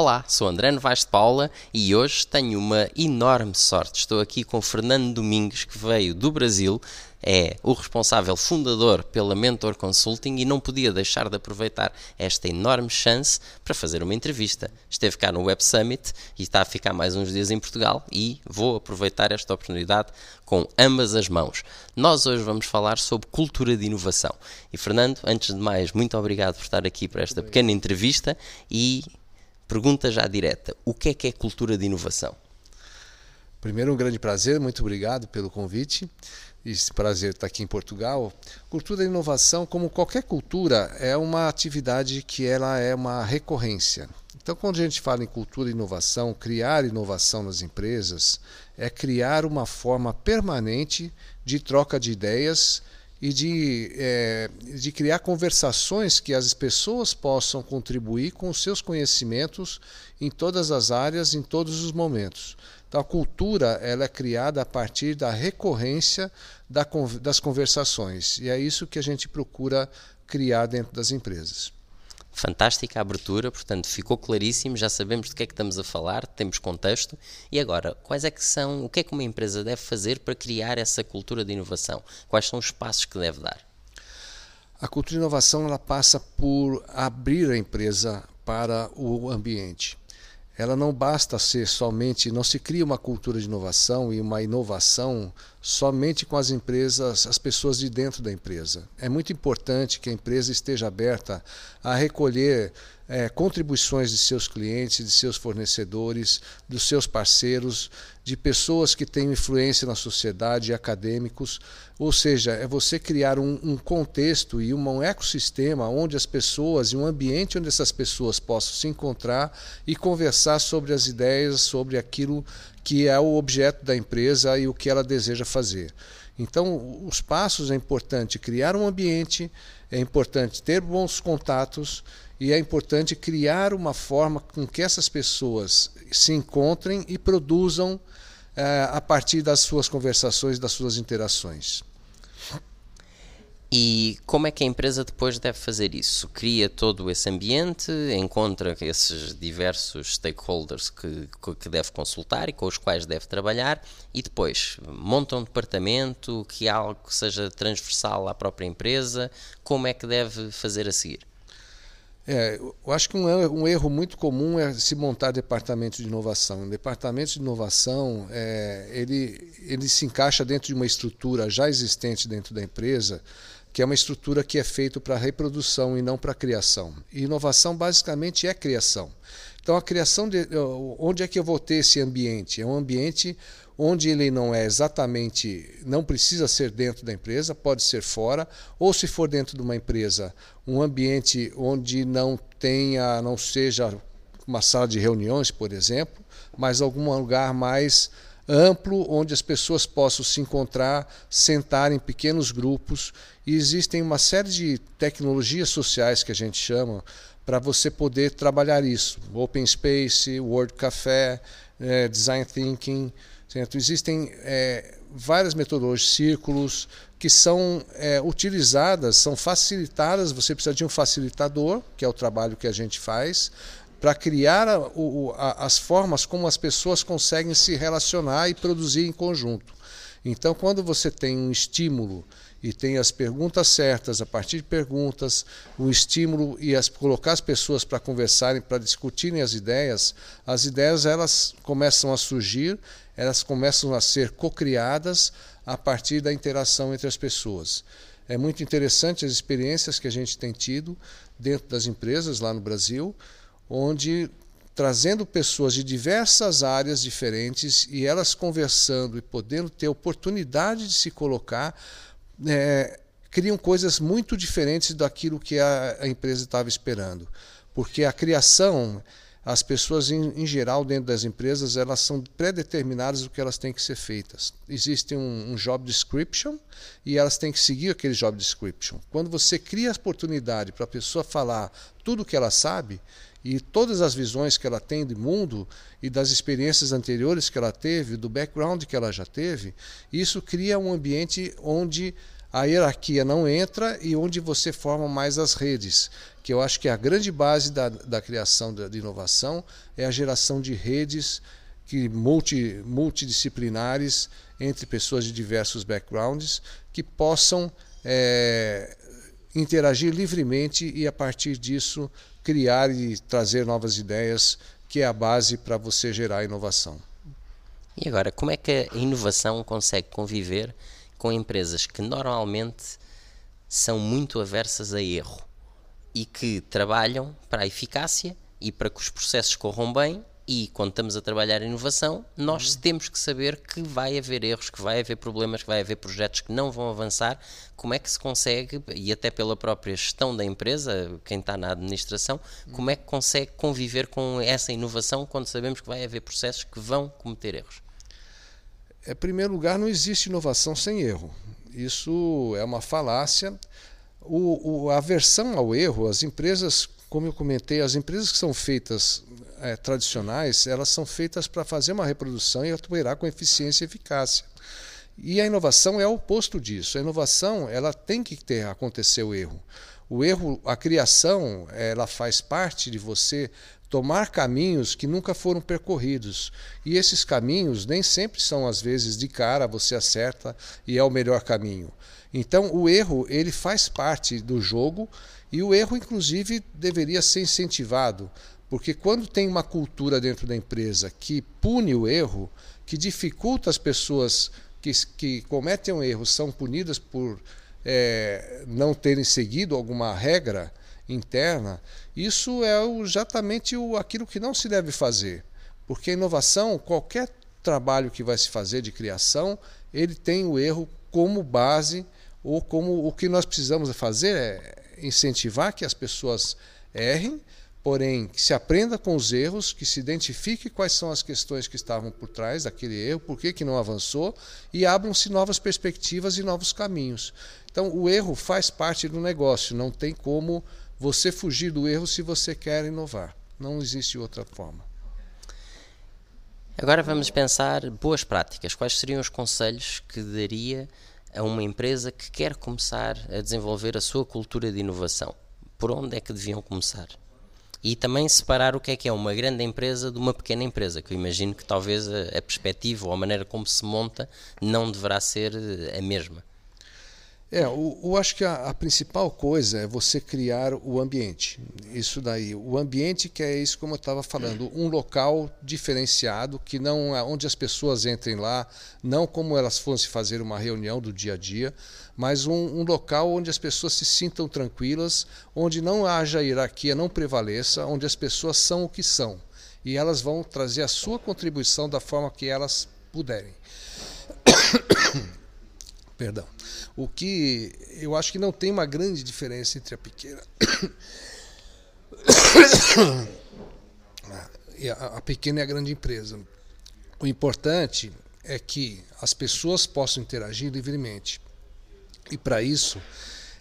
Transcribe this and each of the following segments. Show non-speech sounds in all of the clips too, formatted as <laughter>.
Olá, sou André Novaes de Paula e hoje tenho uma enorme sorte. Estou aqui com Fernando Domingues, que veio do Brasil, é o responsável fundador pela Mentor Consulting e não podia deixar de aproveitar esta enorme chance para fazer uma entrevista. Esteve cá no Web Summit e está a ficar mais uns dias em Portugal e vou aproveitar esta oportunidade com ambas as mãos. Nós hoje vamos falar sobre cultura de inovação. E Fernando, antes de mais, muito obrigado por estar aqui para esta pequena entrevista e Pergunta já direta: o que é que é cultura de inovação? Primeiro, um grande prazer, muito obrigado pelo convite. Esse prazer estar aqui em Portugal. Cultura de inovação, como qualquer cultura, é uma atividade que ela é uma recorrência. Então, quando a gente fala em cultura e inovação, criar inovação nas empresas é criar uma forma permanente de troca de ideias e de, é, de criar conversações que as pessoas possam contribuir com os seus conhecimentos em todas as áreas, em todos os momentos. Então, a cultura ela é criada a partir da recorrência da, das conversações, e é isso que a gente procura criar dentro das empresas fantástica abertura, portanto ficou claríssimo, já sabemos do que é que estamos a falar, temos contexto. E agora, quais é que são, o que é que uma empresa deve fazer para criar essa cultura de inovação? Quais são os passos que deve dar? A cultura de inovação ela passa por abrir a empresa para o ambiente ela não basta ser somente, não se cria uma cultura de inovação e uma inovação somente com as empresas, as pessoas de dentro da empresa. É muito importante que a empresa esteja aberta a recolher é, contribuições de seus clientes, de seus fornecedores, dos seus parceiros, de pessoas que têm influência na sociedade, acadêmicos. Ou seja, é você criar um, um contexto e um ecossistema onde as pessoas, e um ambiente onde essas pessoas possam se encontrar e conversar sobre as ideias, sobre aquilo que é o objeto da empresa e o que ela deseja fazer. Então, os passos é importante criar um ambiente, é importante ter bons contatos e é importante criar uma forma com que essas pessoas se encontrem e produzam é, a partir das suas conversações, das suas interações. E como é que a empresa depois deve fazer isso? Cria todo esse ambiente, encontra esses diversos stakeholders que, que deve consultar e com os quais deve trabalhar e depois monta um departamento que algo que seja transversal à própria empresa. Como é que deve fazer a seguir? É, eu acho que um erro, um erro, muito comum é se montar departamentos de inovação. Departamento de inovação, é, ele, ele se encaixa dentro de uma estrutura já existente dentro da empresa, que é uma estrutura que é feita para reprodução e não para criação. E inovação basicamente é criação. Então a criação de onde é que eu vou ter esse ambiente? É um ambiente onde ele não é exatamente, não precisa ser dentro da empresa, pode ser fora, ou se for dentro de uma empresa, um ambiente onde não tenha, não seja uma sala de reuniões, por exemplo, mas algum lugar mais amplo onde as pessoas possam se encontrar, sentar em pequenos grupos e existem uma série de tecnologias sociais que a gente chama para você poder trabalhar isso. Open Space, Word Café, é, Design Thinking, Certo? Existem é, várias metodologias, círculos, que são é, utilizadas, são facilitadas. Você precisa de um facilitador, que é o trabalho que a gente faz, para criar a, o, a, as formas como as pessoas conseguem se relacionar e produzir em conjunto. Então, quando você tem um estímulo e tem as perguntas certas, a partir de perguntas, o estímulo e as, colocar as pessoas para conversarem, para discutirem as ideias, as ideias elas começam a surgir, elas começam a ser cocriadas a partir da interação entre as pessoas. É muito interessante as experiências que a gente tem tido dentro das empresas lá no Brasil, onde trazendo pessoas de diversas áreas diferentes e elas conversando e podendo ter oportunidade de se colocar é, criam coisas muito diferentes daquilo que a, a empresa estava esperando. Porque a criação, as pessoas em, em, geral dentro das empresas, elas são pré-determinadas o que elas têm que ser feitas. Existe um, um, job description e elas têm que seguir aquele job description. Quando você cria a oportunidade para a pessoa falar tudo o que ela sabe, e todas as visões que ela tem do mundo e das experiências anteriores que ela teve, do background que ela já teve, isso cria um ambiente onde a hierarquia não entra e onde você forma mais as redes, que eu acho que a grande base da, da criação de inovação é a geração de redes que multi, multidisciplinares entre pessoas de diversos backgrounds que possam é, interagir livremente e a partir disso criar e trazer novas ideias, que é a base para você gerar inovação. E agora, como é que a inovação consegue conviver com empresas que normalmente são muito aversas a erro e que trabalham para a eficácia e para que os processos corram bem e quando estamos a trabalhar inovação, nós uhum. temos que saber que vai haver erros, que vai haver problemas, que vai haver projetos que não vão avançar. Como é que se consegue, e até pela própria gestão da empresa, quem está na administração, uhum. como é que consegue conviver com essa inovação quando sabemos que vai haver processos que vão cometer erros? Em primeiro lugar, não existe inovação sem erro. Isso é uma falácia. O, o, a aversão ao erro, as empresas, como eu comentei, as empresas que são feitas é, tradicionais, elas são feitas para fazer uma reprodução e operar com eficiência e eficácia. E a inovação é o oposto disso. A inovação, ela tem que ter acontecer o erro. O erro, a criação, ela faz parte de você tomar caminhos que nunca foram percorridos. E esses caminhos nem sempre são às vezes de cara você acerta e é o melhor caminho. Então o erro, ele faz parte do jogo e o erro inclusive deveria ser incentivado porque quando tem uma cultura dentro da empresa que pune o erro, que dificulta as pessoas que, que cometem um erro, são punidas por é, não terem seguido alguma regra interna, isso é exatamente o, aquilo que não se deve fazer. Porque a inovação, qualquer trabalho que vai se fazer de criação, ele tem o erro como base, ou como o que nós precisamos fazer é incentivar que as pessoas errem, porém que se aprenda com os erros, que se identifique quais são as questões que estavam por trás daquele erro, por que, que não avançou, e abram-se novas perspectivas e novos caminhos. Então, o erro faz parte do negócio, não tem como você fugir do erro se você quer inovar. Não existe outra forma. Agora vamos pensar boas práticas. Quais seriam os conselhos que daria a uma empresa que quer começar a desenvolver a sua cultura de inovação? Por onde é que deviam começar? e também separar o que é que é uma grande empresa de uma pequena empresa, que eu imagino que talvez a, a perspectiva ou a maneira como se monta não deverá ser a mesma. É, eu, acho que a, a, principal coisa é você criar o ambiente. Isso daí, o ambiente que é isso como eu estava falando, um local diferenciado que não é onde as pessoas entrem lá, não como elas fossem fazer uma reunião do dia a dia, mas um, um local onde as pessoas se sintam tranquilas, onde não haja hierarquia, não prevaleça, onde as pessoas são o que são e elas vão trazer a sua contribuição da forma que elas puderem. <coughs> Perdão. O que eu acho que não tem uma grande diferença entre a pequena <coughs> e a pequena e a grande empresa. O importante é que as pessoas possam interagir livremente. E para isso,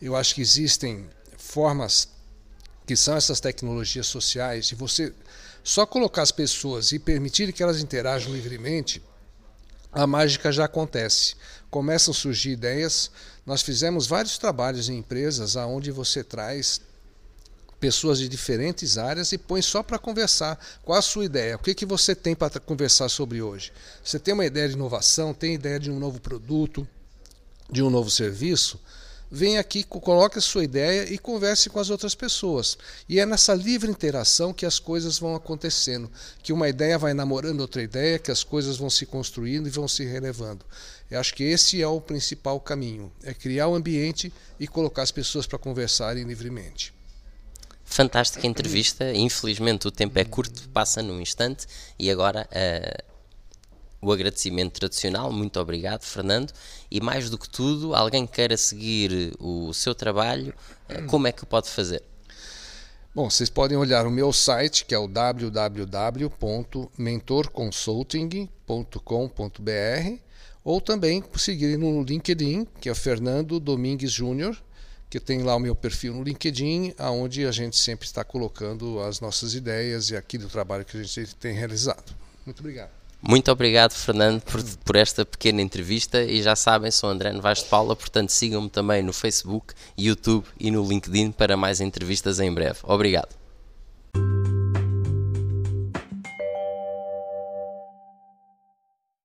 eu acho que existem formas que são essas tecnologias sociais de você só colocar as pessoas e permitir que elas interajam livremente, a mágica já acontece começam a surgir ideias. Nós fizemos vários trabalhos em empresas aonde você traz pessoas de diferentes áreas e põe só para conversar. Qual a sua ideia? O que, que você tem para conversar sobre hoje? Você tem uma ideia de inovação, tem ideia de um novo produto, de um novo serviço? Vem aqui, coloque a sua ideia e converse com as outras pessoas. E é nessa livre interação que as coisas vão acontecendo, que uma ideia vai namorando outra ideia, que as coisas vão se construindo e vão se relevando. Eu acho que esse é o principal caminho, é criar o um ambiente e colocar as pessoas para conversarem livremente. Fantástica entrevista. Infelizmente o tempo é curto, passa num instante. E agora uh, o agradecimento tradicional. Muito obrigado, Fernando. E mais do que tudo, alguém que queira seguir o seu trabalho, eh, como é que pode fazer? Bom, vocês podem olhar o meu site, que é o www.mentorconsulting.com.br, ou também seguir no LinkedIn, que é Fernando Domingues Júnior, que tem lá o meu perfil no LinkedIn, aonde a gente sempre está colocando as nossas ideias e aqui do trabalho que a gente tem realizado. Muito obrigado. Muito obrigado, Fernando, por, por, esta pequena entrevista. E já sabem, sou André Novaes de Paula, portanto sigam-me também no Facebook, YouTube e no LinkedIn para mais entrevistas em breve. Obrigado.